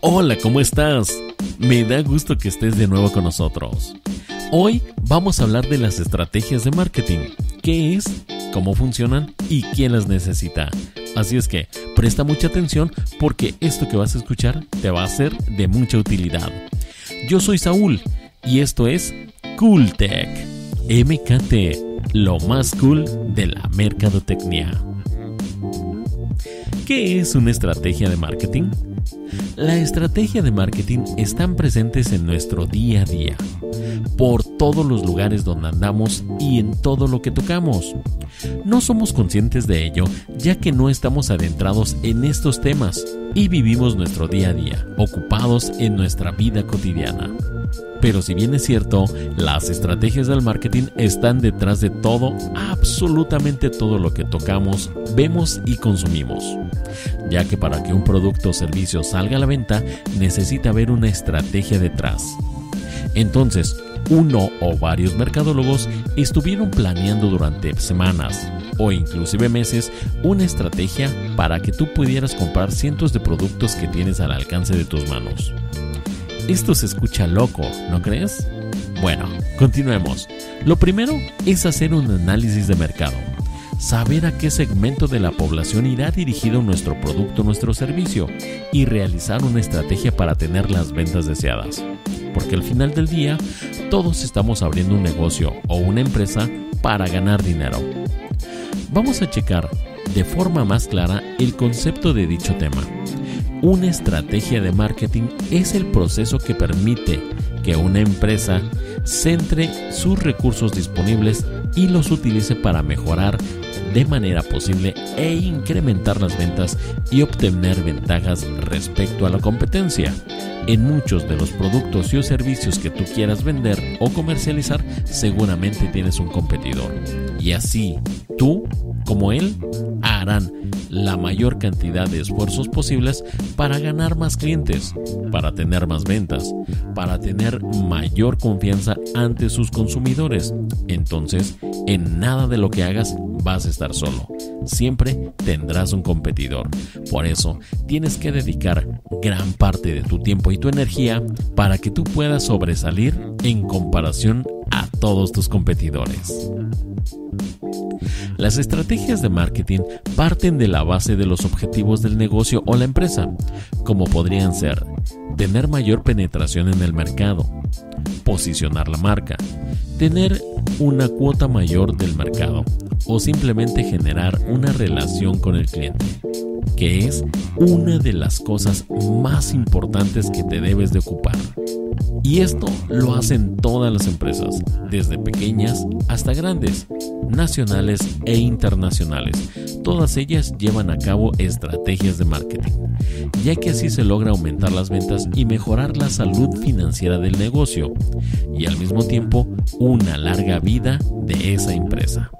Hola, ¿cómo estás? Me da gusto que estés de nuevo con nosotros. Hoy vamos a hablar de las estrategias de marketing. ¿Qué es? ¿Cómo funcionan? ¿Y quién las necesita? Así es que presta mucha atención porque esto que vas a escuchar te va a ser de mucha utilidad. Yo soy Saúl y esto es CoolTech. MKT, lo más cool de la mercadotecnia. ¿Qué es una estrategia de marketing? La estrategia de marketing están presentes en nuestro día a día, por todos los lugares donde andamos y en todo lo que tocamos. No somos conscientes de ello ya que no estamos adentrados en estos temas y vivimos nuestro día a día, ocupados en nuestra vida cotidiana. Pero si bien es cierto, las estrategias del marketing están detrás de todo, absolutamente todo lo que tocamos, vemos y consumimos. Ya que para que un producto o servicio salga a la venta, necesita haber una estrategia detrás. Entonces, uno o varios mercadólogos estuvieron planeando durante semanas o inclusive meses una estrategia para que tú pudieras comprar cientos de productos que tienes al alcance de tus manos. Esto se escucha loco, ¿no crees? Bueno, continuemos. Lo primero es hacer un análisis de mercado. Saber a qué segmento de la población irá dirigido nuestro producto nuestro servicio y realizar una estrategia para tener las ventas deseadas. Porque al final del día, todos estamos abriendo un negocio o una empresa para ganar dinero. Vamos a checar de forma más clara el concepto de dicho tema. Una estrategia de marketing es el proceso que permite que una empresa centre sus recursos disponibles y los utilice para mejorar de manera posible e incrementar las ventas y obtener ventajas respecto a la competencia. En muchos de los productos y o servicios que tú quieras vender o comercializar, seguramente tienes un competidor. Y así, tú como él harán la mayor cantidad de esfuerzos posibles para ganar más clientes, para tener más ventas, para tener mayor confianza ante sus consumidores. Entonces, en nada de lo que hagas vas a estar solo. Siempre tendrás un competidor. Por eso, tienes que dedicar gran parte de tu tiempo y tu energía para que tú puedas sobresalir en comparación a todos tus competidores. Las estrategias de marketing parten de la base de los objetivos del negocio o la empresa, como podrían ser tener mayor penetración en el mercado, posicionar la marca, tener una cuota mayor del mercado o simplemente generar una relación con el cliente, que es una de las cosas más importantes que te debes de ocupar. Y esto lo hacen todas las empresas, desde pequeñas hasta grandes, nacionales e internacionales. Todas ellas llevan a cabo estrategias de marketing, ya que así se logra aumentar las ventas y mejorar la salud financiera del negocio, y al mismo tiempo una larga vida de esa empresa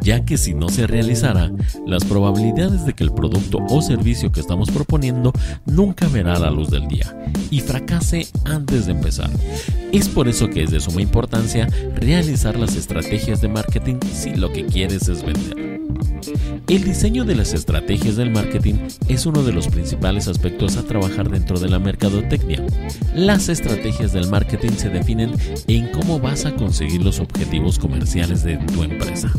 ya que si no se realizara, las probabilidades de que el producto o servicio que estamos proponiendo nunca verá la luz del día y fracase antes de empezar. Es por eso que es de suma importancia realizar las estrategias de marketing si lo que quieres es vender. El diseño de las estrategias del marketing es uno de los principales aspectos a trabajar dentro de la mercadotecnia. Las estrategias del marketing se definen en cómo vas a conseguir los objetivos comerciales de tu empresa.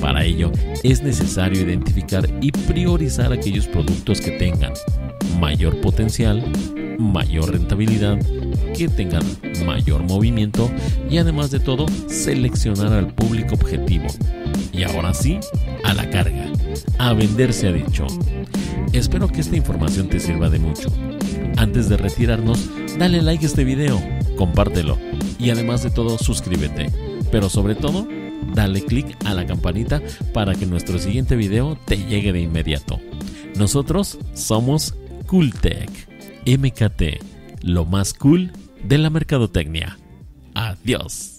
Para ello, es necesario identificar y priorizar aquellos productos que tengan mayor potencial, mayor rentabilidad, que tengan mayor movimiento y además de todo, seleccionar al público objetivo. Y ahora sí, a la carga. A vender se ha dicho. Espero que esta información te sirva de mucho. Antes de retirarnos, dale like a este video, compártelo y además de todo suscríbete. Pero sobre todo, dale click a la campanita para que nuestro siguiente video te llegue de inmediato. Nosotros somos Cooltech, MKT, lo más cool de la mercadotecnia. Adiós.